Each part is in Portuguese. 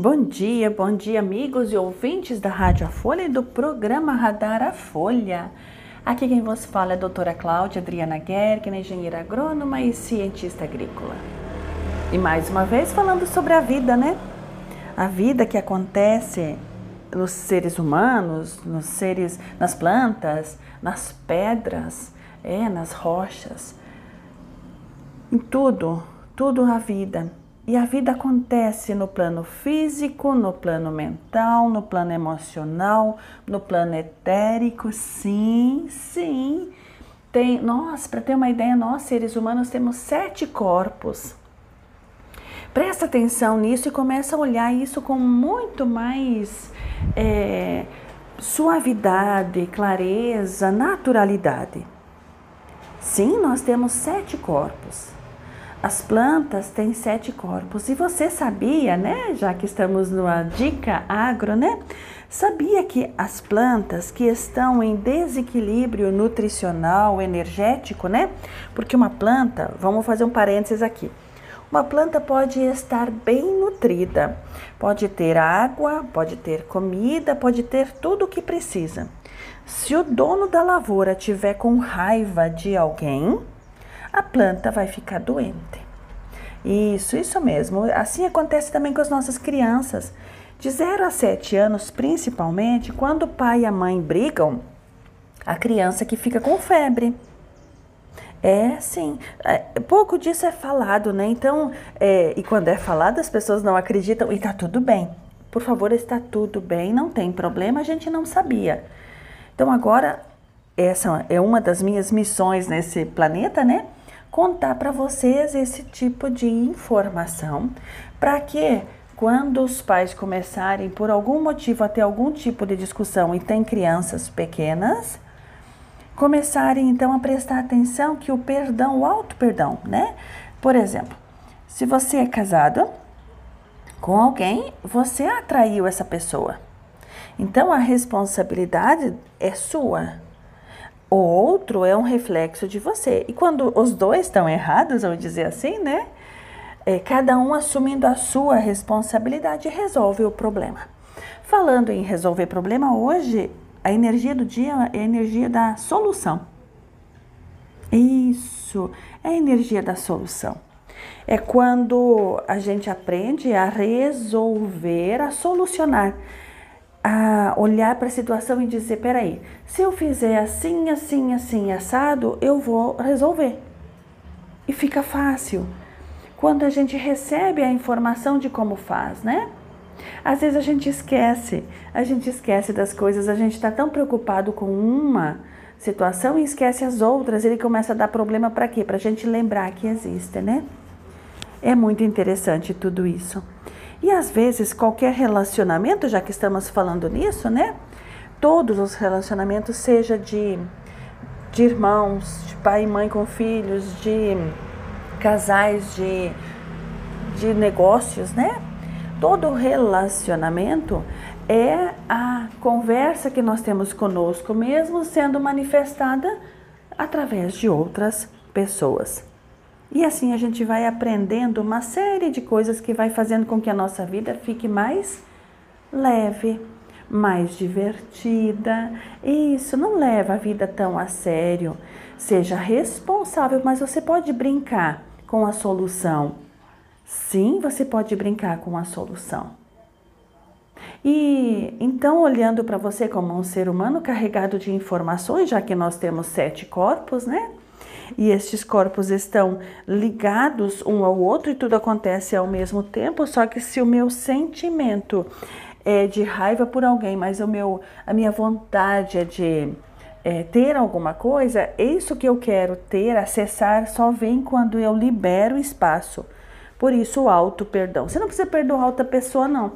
Bom dia, bom dia, amigos e ouvintes da Rádio A Folha e do programa Radar a Folha. Aqui quem vos fala é a doutora Cláudia Adriana Gergen, engenheira agrônoma e cientista agrícola. E mais uma vez falando sobre a vida, né? A vida que acontece nos seres humanos, nos seres, nas plantas, nas pedras, é, nas rochas, em tudo, tudo a vida. E a vida acontece no plano físico, no plano mental, no plano emocional, no plano etérico, sim, sim. Tem, nós, para ter uma ideia, nós seres humanos temos sete corpos. Presta atenção nisso e começa a olhar isso com muito mais é, suavidade, clareza, naturalidade. Sim, nós temos sete corpos. As plantas têm sete corpos. E você sabia, né? Já que estamos numa dica agro, né? Sabia que as plantas que estão em desequilíbrio nutricional, energético, né? Porque uma planta, vamos fazer um parênteses aqui. Uma planta pode estar bem nutrida, pode ter água, pode ter comida, pode ter tudo o que precisa. Se o dono da lavoura tiver com raiva de alguém, a planta vai ficar doente. Isso, isso mesmo. Assim acontece também com as nossas crianças. De 0 a 7 anos, principalmente, quando o pai e a mãe brigam, a criança que fica com febre. É, sim. É, pouco disso é falado, né? Então, é, e quando é falado, as pessoas não acreditam e tá tudo bem. Por favor, está tudo bem, não tem problema, a gente não sabia. Então agora essa é uma das minhas missões nesse planeta, né? Contar para vocês esse tipo de informação para que quando os pais começarem por algum motivo a ter algum tipo de discussão e tem crianças pequenas, começarem então a prestar atenção que o perdão, o auto perdão, né? Por exemplo, se você é casado com alguém, você atraiu essa pessoa. Então a responsabilidade é sua. O outro é um reflexo de você. E quando os dois estão errados, vamos dizer assim, né? É, cada um assumindo a sua responsabilidade resolve o problema. Falando em resolver problema, hoje a energia do dia é a energia da solução. Isso, é a energia da solução. É quando a gente aprende a resolver, a solucionar a olhar para a situação e dizer: peraí, se eu fizer assim, assim, assim, assado, eu vou resolver. E fica fácil. Quando a gente recebe a informação de como faz, né? Às vezes a gente esquece, a gente esquece das coisas, a gente está tão preocupado com uma situação e esquece as outras. Ele começa a dar problema para quê? Para a gente lembrar que existe, né? É muito interessante tudo isso. E às vezes qualquer relacionamento, já que estamos falando nisso, né? Todos os relacionamentos, seja de, de irmãos, de pai e mãe com filhos, de casais, de, de negócios, né? Todo relacionamento é a conversa que nós temos conosco mesmo sendo manifestada através de outras pessoas. E assim a gente vai aprendendo uma série de coisas que vai fazendo com que a nossa vida fique mais leve, mais divertida. Isso não leva a vida tão a sério. Seja responsável, mas você pode brincar com a solução. Sim, você pode brincar com a solução. E então, olhando para você como um ser humano carregado de informações, já que nós temos sete corpos, né? E estes corpos estão ligados um ao outro e tudo acontece ao mesmo tempo, só que se o meu sentimento é de raiva por alguém, mas o meu, a minha vontade é de é, ter alguma coisa, isso que eu quero ter, acessar, só vem quando eu libero espaço. Por isso, o auto perdão. Você não precisa perdoar outra pessoa, não.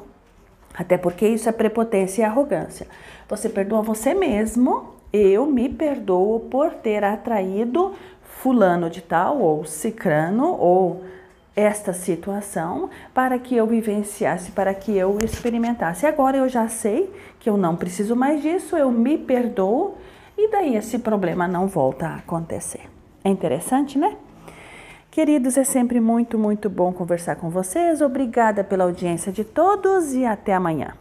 Até porque isso é prepotência e arrogância. Você perdoa você mesmo. Eu me perdoo por ter atraído fulano de tal ou cicrano ou esta situação para que eu vivenciasse, para que eu experimentasse. Agora eu já sei que eu não preciso mais disso, eu me perdoo e daí esse problema não volta a acontecer. É interessante, né? Queridos, é sempre muito, muito bom conversar com vocês. Obrigada pela audiência de todos e até amanhã.